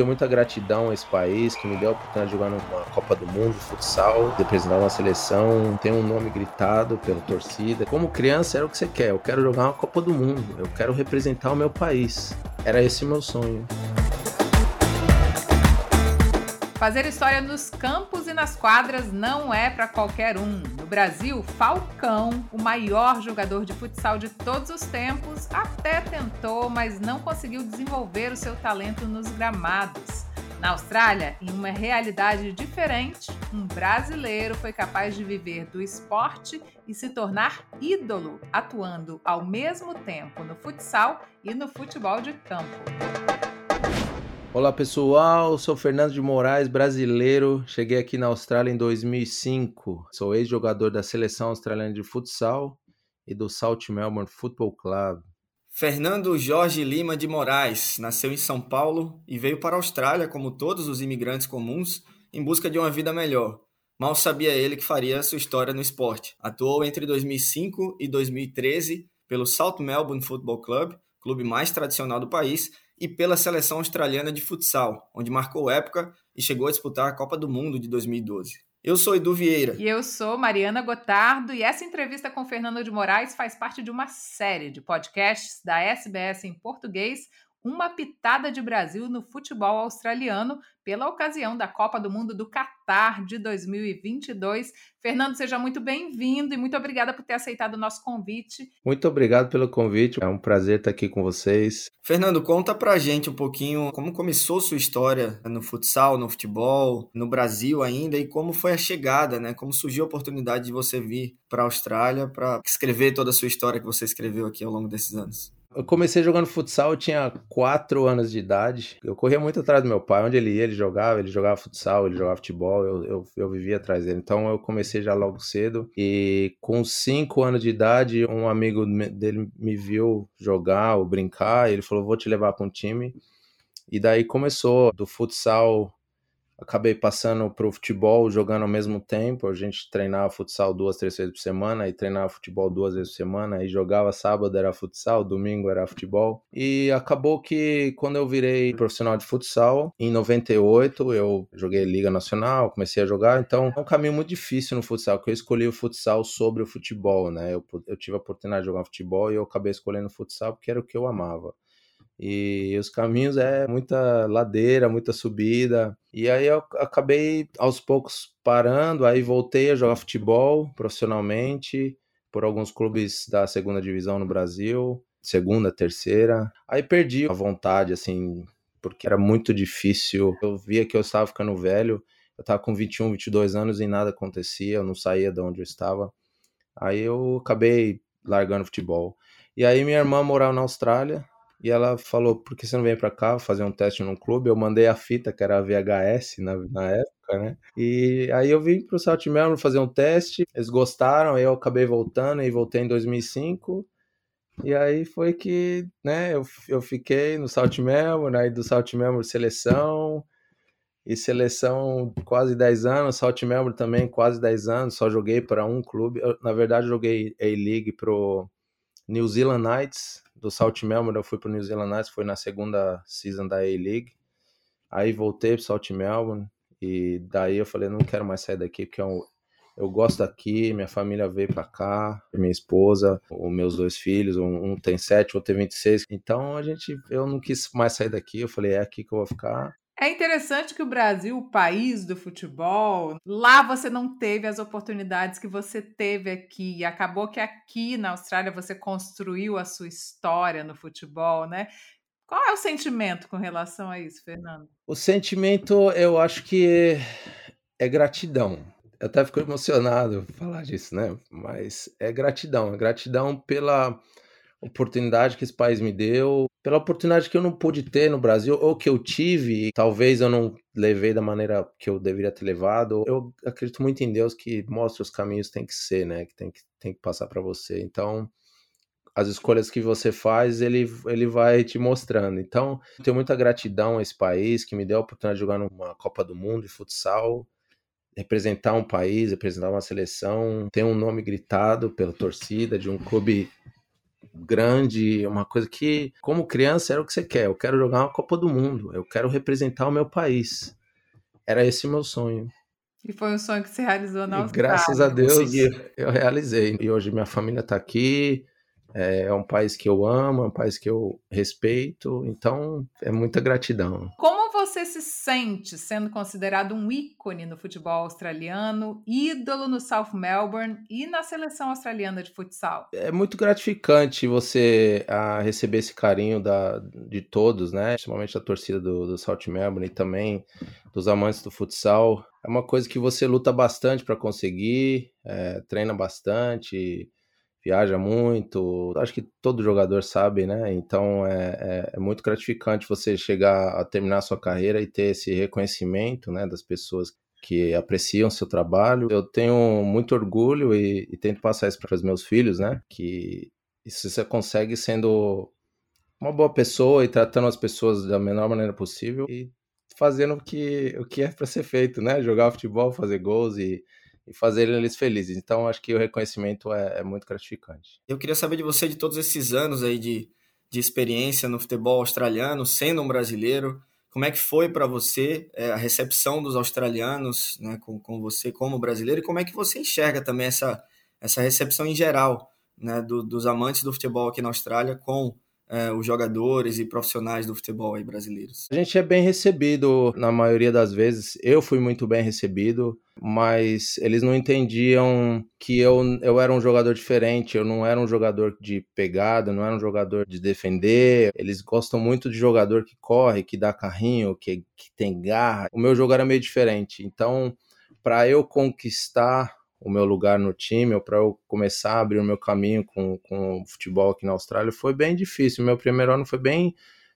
tenho muita gratidão a esse país que me deu a oportunidade de jogar numa Copa do Mundo, futsal, representar uma seleção, ter um nome gritado pela torcida. Como criança era o que você quer, eu quero jogar uma Copa do Mundo, eu quero representar o meu país. Era esse o meu sonho. Fazer história nos campos e nas quadras não é para qualquer um. Brasil, Falcão, o maior jogador de futsal de todos os tempos, até tentou, mas não conseguiu desenvolver o seu talento nos gramados. Na Austrália, em uma realidade diferente, um brasileiro foi capaz de viver do esporte e se tornar ídolo, atuando ao mesmo tempo no futsal e no futebol de campo. Olá pessoal, sou Fernando de Moraes, brasileiro. Cheguei aqui na Austrália em 2005. Sou ex-jogador da seleção australiana de futsal e do South Melbourne Football Club. Fernando Jorge Lima de Moraes nasceu em São Paulo e veio para a Austrália, como todos os imigrantes comuns, em busca de uma vida melhor. Mal sabia ele que faria sua história no esporte. Atuou entre 2005 e 2013 pelo South Melbourne Football Club, clube mais tradicional do país, e pela seleção australiana de futsal, onde marcou época e chegou a disputar a Copa do Mundo de 2012. Eu sou Edu Vieira. E eu sou Mariana Gotardo, e essa entrevista com Fernando de Moraes faz parte de uma série de podcasts da SBS em português, uma pitada de Brasil no futebol australiano pela ocasião da Copa do Mundo do Catar de 2022. Fernando, seja muito bem-vindo e muito obrigada por ter aceitado o nosso convite. Muito obrigado pelo convite, é um prazer estar aqui com vocês. Fernando, conta pra gente um pouquinho como começou sua história no futsal, no futebol, no Brasil ainda e como foi a chegada, né? Como surgiu a oportunidade de você vir para a Austrália para escrever toda a sua história que você escreveu aqui ao longo desses anos. Eu comecei jogando futsal, eu tinha 4 anos de idade. Eu corria muito atrás do meu pai. Onde ele ia, ele jogava. Ele jogava futsal, ele jogava futebol. Eu, eu, eu vivia atrás dele. Então eu comecei já logo cedo. E com 5 anos de idade, um amigo dele me viu jogar ou brincar. ele falou: Vou te levar para um time. E daí começou do futsal acabei passando para o futebol jogando ao mesmo tempo. A gente treinava futsal duas, três vezes por semana e treinava futebol duas vezes por semana. E jogava sábado era futsal, domingo era futebol. E acabou que quando eu virei profissional de futsal, em 98 eu joguei Liga Nacional, comecei a jogar. Então é um caminho muito difícil no futsal, porque eu escolhi o futsal sobre o futebol, né? Eu, eu tive a oportunidade de jogar futebol e eu acabei escolhendo futsal porque era o que eu amava. E os caminhos é muita ladeira, muita subida. E aí eu acabei aos poucos parando, aí voltei a jogar futebol profissionalmente por alguns clubes da segunda divisão no Brasil, segunda, terceira. Aí perdi a vontade, assim, porque era muito difícil. Eu via que eu estava ficando velho. Eu estava com 21, 22 anos e nada acontecia, eu não saía de onde eu estava. Aí eu acabei largando futebol. E aí minha irmã morava na Austrália, e ela falou, por que você não vem para cá fazer um teste num clube? Eu mandei a fita, que era a VHS na, na época, né? E aí eu vim pro South Melbourne fazer um teste, eles gostaram, eu acabei voltando e voltei em 2005. E aí foi que, né, eu, eu fiquei no South Melbourne, aí do South Melbourne seleção, e seleção quase 10 anos, South Melbourne também quase 10 anos, só joguei para um clube. Eu, na verdade, joguei A-League pro New Zealand Knights, do South Melbourne eu fui pro New Zealand Knights, foi na segunda season da A-League. Aí voltei pro South Melbourne e daí eu falei, não quero mais sair daqui porque eu, é eu gosto daqui, minha família veio para cá, minha esposa, os meus dois filhos, um, um tem sete, outro tem 26. Então a gente, eu não quis mais sair daqui, eu falei, é aqui que eu vou ficar. É interessante que o Brasil, o país do futebol, lá você não teve as oportunidades que você teve aqui. Acabou que aqui na Austrália você construiu a sua história no futebol, né? Qual é o sentimento com relação a isso, Fernando? O sentimento, eu acho que é gratidão. Eu até fico emocionado falar disso, né? Mas é gratidão, é gratidão pela oportunidade que esse país me deu, pela oportunidade que eu não pude ter no Brasil, ou que eu tive, talvez eu não levei da maneira que eu deveria ter levado. Eu acredito muito em Deus que mostra os caminhos que tem que ser, né? Que tem que, tem que passar para você. Então, as escolhas que você faz, ele, ele vai te mostrando. Então, tenho muita gratidão a esse país que me deu a oportunidade de jogar numa Copa do Mundo de futsal, representar um país, representar uma seleção, ter um nome gritado pela torcida de um clube grande, uma coisa que, como criança, era o que você quer. Eu quero jogar uma Copa do Mundo, eu quero representar o meu país. Era esse o meu sonho. E foi um sonho que se realizou na Austrália. Graças a Deus eu realizei. E hoje minha família está aqui, é, é um país que eu amo, é um país que eu respeito, então é muita gratidão. Como você se sente sendo considerado um ícone no futebol australiano, ídolo no South Melbourne e na seleção australiana de futsal? É muito gratificante você a, ah, receber esse carinho da, de todos, né? Principalmente da torcida do, do South Melbourne e também dos amantes do futsal. É uma coisa que você luta bastante para conseguir, é, treina bastante viaja muito. Acho que todo jogador sabe, né? Então é, é, é, muito gratificante você chegar a terminar a sua carreira e ter esse reconhecimento, né, das pessoas que apreciam seu trabalho. Eu tenho muito orgulho e, e tento passar isso para os meus filhos, né? Que isso você consegue sendo uma boa pessoa e tratando as pessoas da menor maneira possível e fazendo o que, o que é para ser feito, né? Jogar futebol, fazer gols e e fazer eles felizes. Então, acho que o reconhecimento é, é, muito gratificante. Eu queria saber de você, de todos esses anos aí de, de experiência no futebol australiano, sendo um brasileiro, como é que foi para você é, a recepção dos australianos né, com, com você como brasileiro e como é que você enxerga também essa, essa recepção em geral né, do, dos amantes do futebol aqui na Austrália com é, os jogadores e profissionais do futebol aí brasileiros? A gente é bem recebido na maioria das vezes. Eu fui muito bem recebido, mas eles não entendiam que eu, eu era um jogador diferente. Eu não era um jogador de pegada, não era um jogador de defender. Eles gostam muito de jogador que corre, que dá carrinho, que, que tem garra. O meu jogo era meio diferente. Então, para eu conquistar o meu lugar no time, ou para eu começar a abrir o meu caminho com, com o futebol aqui na Austrália, foi bem difícil. Meu primeiro ano foi bem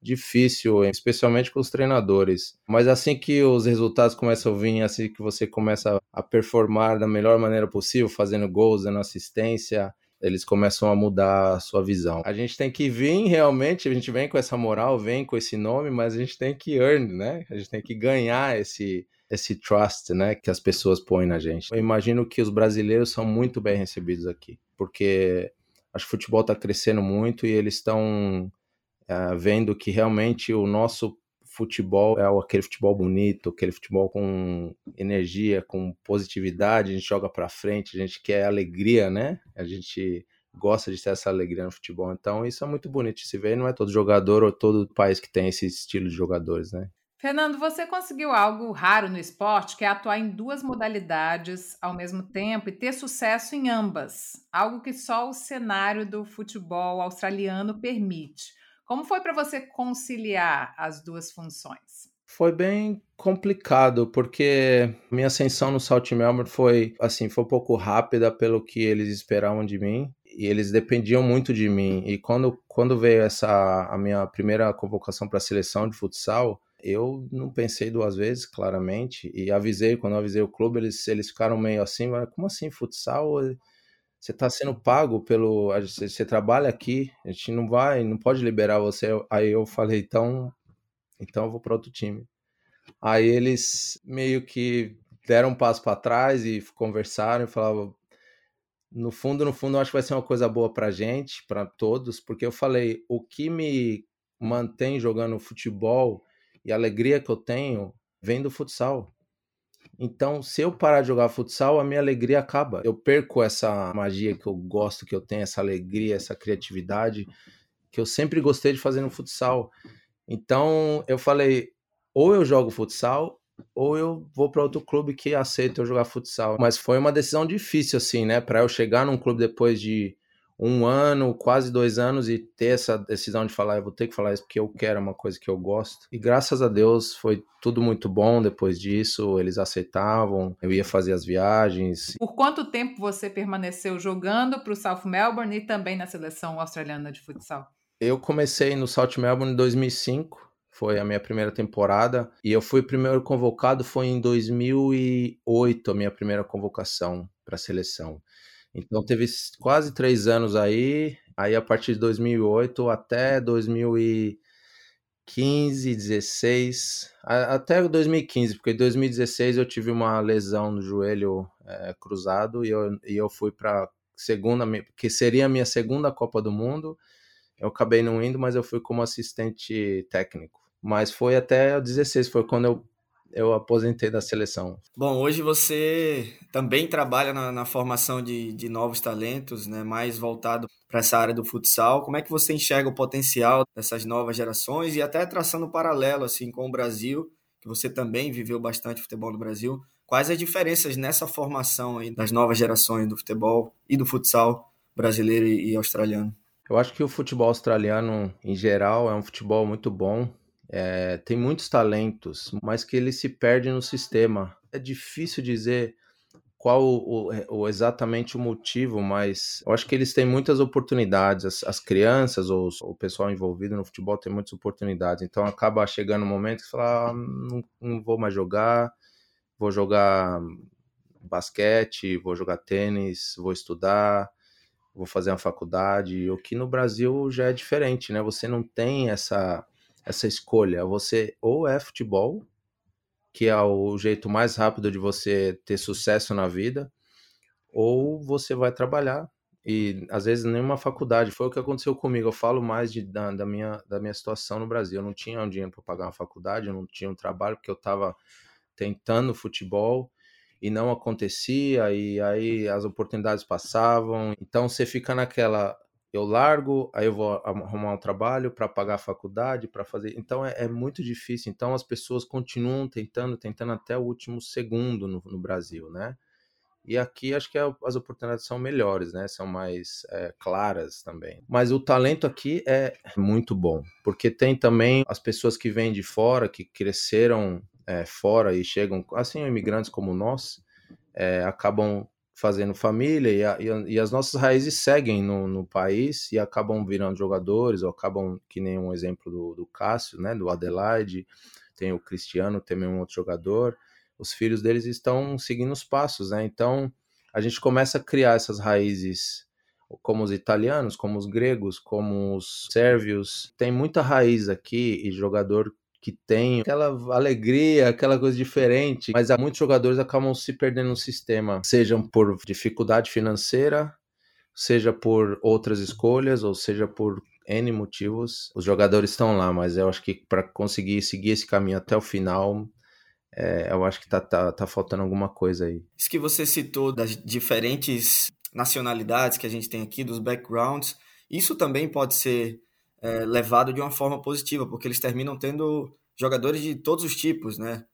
difícil, especialmente com os treinadores. Mas assim que os resultados começam a vir, assim que você começa a performar da melhor maneira possível, fazendo gols, dando assistência, eles começam a mudar a sua visão. A gente tem que vir realmente, a gente vem com essa moral, vem com esse nome, mas a gente tem que earn, né? A gente tem que ganhar esse esse trust, né, que as pessoas põem na gente. Eu imagino que os brasileiros são muito bem recebidos aqui, porque acho que o futebol está crescendo muito e eles estão uh, vendo que realmente o nosso futebol é aquele futebol bonito, aquele futebol com energia, com positividade, a gente joga para frente, a gente quer alegria, né? A gente gosta de ter essa alegria no futebol. Então, isso é muito bonito de se ver. Não é todo jogador ou todo país que tem esse estilo de jogadores, né? Fernando, você conseguiu algo raro no esporte, que é atuar em duas modalidades ao mesmo tempo e ter sucesso em ambas, algo que só o cenário do futebol australiano permite. Como foi para você conciliar as duas funções? Foi bem complicado, porque minha ascensão no Salt Melbourne foi assim, foi um pouco rápida pelo que eles esperavam de mim e eles dependiam muito de mim. E quando, quando veio essa a minha primeira convocação para a seleção de futsal, eu não pensei duas vezes, claramente, e avisei, quando eu avisei o clube, eles, eles ficaram meio assim, como assim, futsal? Você está sendo pago pelo. Você trabalha aqui, a gente não vai, não pode liberar você. Aí eu falei, então, então eu vou para outro time. Aí eles meio que deram um passo para trás e conversaram e falavam, no fundo, no fundo, eu acho que vai ser uma coisa boa para gente, para todos, porque eu falei, o que me mantém jogando futebol e a alegria que eu tenho vem do futsal. Então, se eu parar de jogar futsal, a minha alegria acaba. Eu perco essa magia que eu gosto, que eu tenho, essa alegria, essa criatividade que eu sempre gostei de fazer no futsal. Então, eu falei, ou eu jogo futsal, ou eu vou para outro clube que aceita eu jogar futsal. Mas foi uma decisão difícil, assim, né? Para eu chegar num clube depois de um ano, quase dois anos e ter essa decisão de falar, eu vou ter que falar isso porque eu quero, é uma coisa que eu gosto. E graças a Deus foi tudo muito bom depois disso, eles aceitavam, eu ia fazer as viagens. Por quanto tempo você permaneceu jogando para o South Melbourne e também na seleção australiana de futsal? Eu comecei no South Melbourne em 2005, foi a minha primeira temporada, e eu fui primeiro convocado foi em 2008, a minha primeira convocação para a seleção. Então teve quase três anos aí, aí a partir de 2008 até 2015, 16, até 2015, porque em 2016 eu tive uma lesão no joelho é, cruzado e eu, e eu fui para segunda, que seria a minha segunda Copa do Mundo. Eu acabei não indo, mas eu fui como assistente técnico. Mas foi até o 16, foi quando eu eu aposentei da seleção. Bom, hoje você também trabalha na, na formação de, de, novos talentos, né, mais voltado para essa área do futsal. Como é que você enxerga o potencial dessas novas gerações e até traçando um paralelo assim com o Brasil, que você também viveu bastante futebol no Brasil. Quais as diferenças nessa formação aí das novas gerações do futebol e do futsal brasileiro e australiano? Eu acho que o futebol australiano, em geral, é um futebol muito bom. É, tem muitos talentos, mas que ele se perde no sistema. É difícil dizer qual o, é, o, exatamente o motivo, mas eu acho que eles têm muitas oportunidades. As, as crianças ou o pessoal envolvido no futebol tem muitas oportunidades. Então acaba chegando um momento que fala, ah, não, não vou mais jogar, vou jogar basquete, vou jogar tênis, vou estudar, vou fazer uma faculdade. O que no Brasil já é diferente, né? Você não tem essa essa escolha. Você ou é futebol, que é o jeito mais rápido de você ter sucesso na vida, ou você vai trabalhar. E às vezes nenhuma faculdade. Foi o que aconteceu comigo. Eu falo mais de, da, da minha, da minha situação no Brasil. Eu não tinha um dinheiro para pagar uma faculdade, eu não tinha um trabalho, porque eu estava tentando futebol e não acontecia, e aí as oportunidades passavam. Então você fica naquela eu largo, aí eu vou arrumar um trabalho para pagar a faculdade, para fazer. Então é, é, muito difícil. Então as pessoas continuam tentando, tentando até o último segundo no, no Brasil, né? E aqui acho que as oportunidades são melhores, né? São mais é, claras também. Mas o talento aqui é muito bom, porque tem também as pessoas que vêm de fora, que cresceram é, fora e chegam, assim, imigrantes como nós, é, acabam fazendo família e, a, e, as nossas raízes seguem no, no, país e acabam virando jogadores, ou acabam, que nem um exemplo do, do Cássio, né, do Adelaide, tem o Cristiano, também um outro jogador, os filhos deles estão seguindo os passos, né, então a gente começa a criar essas raízes como os italianos, como os gregos, como os sérvios, tem muita raiz aqui e jogador que tem aquela alegria, aquela coisa diferente, mas há muitos jogadores acabam se perdendo no sistema, sejam por dificuldade financeira, seja por outras escolhas, ou seja por N motivos. Os jogadores estão lá, mas eu acho que para conseguir seguir esse caminho até o final, é, eu acho que tá, tá, tá faltando alguma coisa aí. Isso que você citou das diferentes nacionalidades que a gente tem aqui, dos backgrounds, isso também pode ser é, levado de uma forma positiva, porque eles terminam tendo jogadores de todos os tipos, né?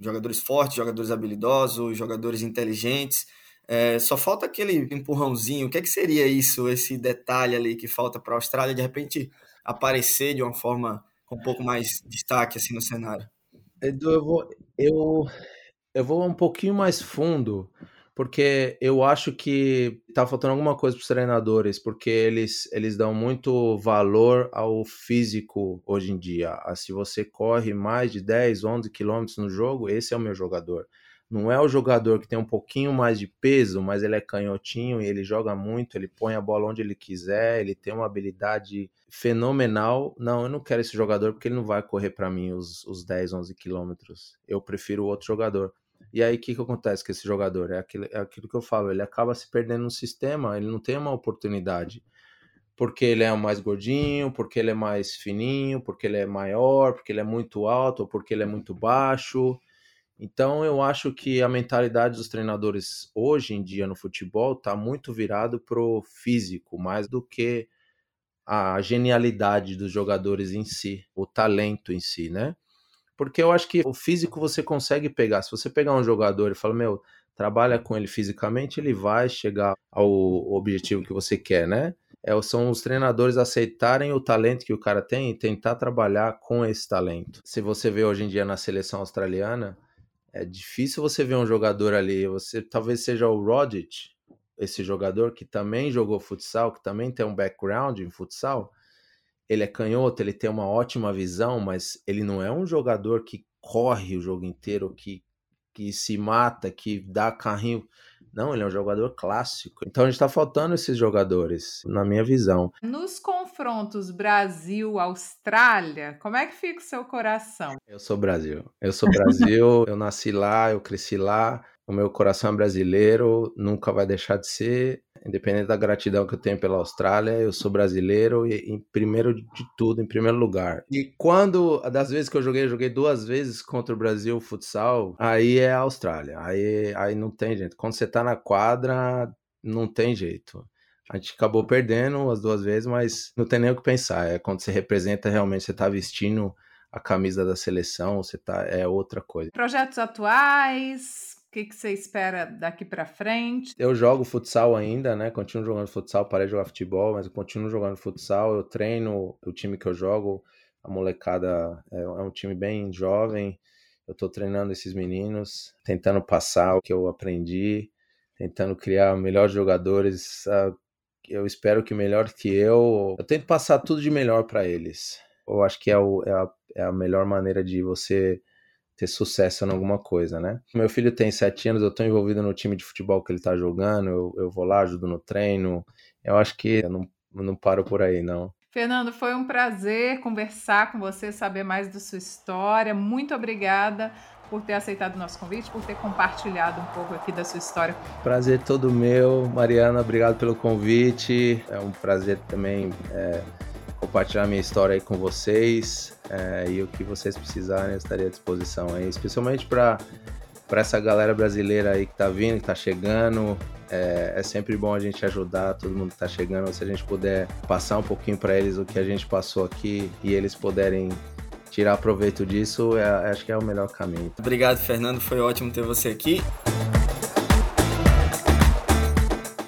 Jogadores fortes, jogadores habilidosos, jogadores inteligentes. É, só falta aquele empurrãozinho. O que, é que seria isso, esse detalhe ali que falta para a Austrália de repente aparecer de uma forma com um pouco mais destaque assim no cenário? Edu, eu vou, eu, eu vou um pouquinho mais fundo porque eu acho que tá faltando alguma coisa para os treinadores, porque eles, eles dão muito valor ao físico hoje em dia. Ah, se você corre mais de 10, 11 quilômetros no jogo, esse é o meu jogador. Não é o jogador que tem um pouquinho mais de peso, mas ele é canhotinho e ele joga muito, ele põe a bola onde ele quiser, ele tem uma habilidade fenomenal. Não, eu não quero esse jogador porque ele não vai correr para mim os, os 10, 11 quilômetros. Eu prefiro outro jogador. E aí, o que, que acontece com esse jogador? É aquilo, é aquilo que eu falo, ele acaba se perdendo no sistema, ele não tem uma oportunidade. Porque ele é mais gordinho, porque ele é mais fininho, porque ele é maior, porque ele é muito alto, ou porque ele é muito baixo. Então, eu acho que a mentalidade dos treinadores hoje em dia no futebol está muito virado pro físico, mais do que a genialidade dos jogadores em si, o talento em si, né? Porque eu acho que o físico você consegue pegar. Se você pegar um jogador e falar, meu, trabalha com ele fisicamente, ele vai chegar ao objetivo que você quer, né? É, são os treinadores aceitarem o talento que o cara tem e tentar trabalhar com esse talento. Se você vê hoje em dia na seleção australiana, é difícil você ver um jogador ali. Você talvez seja o Rodgers, esse jogador que também jogou futsal, que também tem um background em futsal, ele é canhoto, ele tem uma ótima visão, mas ele não é um jogador que corre o jogo inteiro, que, que se mata, que dá carrinho. Não, ele é um jogador clássico. Então a gente está faltando esses jogadores, na minha visão. Nos confrontos Brasil-Austrália, como é que fica o seu coração? Eu sou Brasil. Eu sou Brasil, eu nasci lá, eu cresci lá. O meu coração é brasileiro, nunca vai deixar de ser. Independente da gratidão que eu tenho pela Austrália, eu sou brasileiro e, em primeiro de tudo, em primeiro lugar. E quando, das vezes que eu joguei, eu joguei duas vezes contra o Brasil futsal, aí é a Austrália. Aí, aí não tem jeito. Quando você tá na quadra, não tem jeito. A gente acabou perdendo as duas vezes, mas não tem nem o que pensar. É quando você representa realmente, você tá vestindo a camisa da seleção, você tá é outra coisa. Projetos atuais, que, que você espera daqui para frente? Eu jogo futsal ainda, né? Continuo jogando futsal, parei de jogar futebol, mas eu continuo jogando futsal. Eu treino o time que eu jogo, a molecada é, é um time bem jovem. Eu tô treinando esses meninos, tentando passar o que eu aprendi, tentando criar melhores jogadores eu espero que melhor que eu. Eu tento passar tudo de melhor para eles. Eu acho que é, o, é, a, é, a, melhor maneira de você ter sucesso em alguma coisa, né? Meu filho tem sete anos, eu estou envolvido no time de futebol que ele está jogando, eu, eu, vou lá, ajudo no treino. Eu acho que eu não, não paro por aí, não. Fernando, foi um prazer conversar com você, saber mais da sua história. Muito obrigada por ter aceitado o nosso convite, por ter compartilhado um pouco aqui da sua história. Prazer todo meu, Mariana, obrigado pelo convite. É um prazer também é, compartilhar minha história aí com vocês é, e o que vocês precisarem eu estaria à disposição aí, especialmente para para essa galera brasileira aí que tá vindo, que tá chegando. É, é, sempre bom a gente ajudar todo mundo que tá chegando. Se a gente puder passar um pouquinho para eles o que a gente passou aqui e eles puderem tirar proveito disso, é, acho que é o melhor caminho. Obrigado, Fernando. Foi ótimo ter você aqui.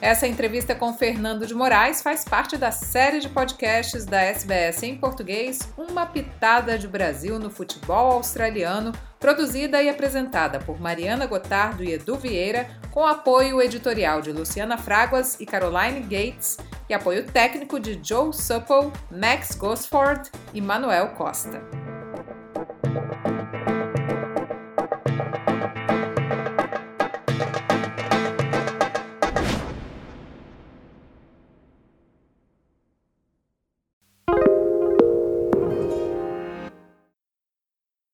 Essa entrevista com Fernando de Moraes faz parte da série de podcasts da SBS em português, Uma Pitada de Brasil no Futebol Australiano, produzida e apresentada por Mariana Gotardo e Edu Vieira, com apoio editorial de Luciana Fraguas e Caroline Gates, e apoio técnico de Joe Supple, Max Gosford e Manuel Costa.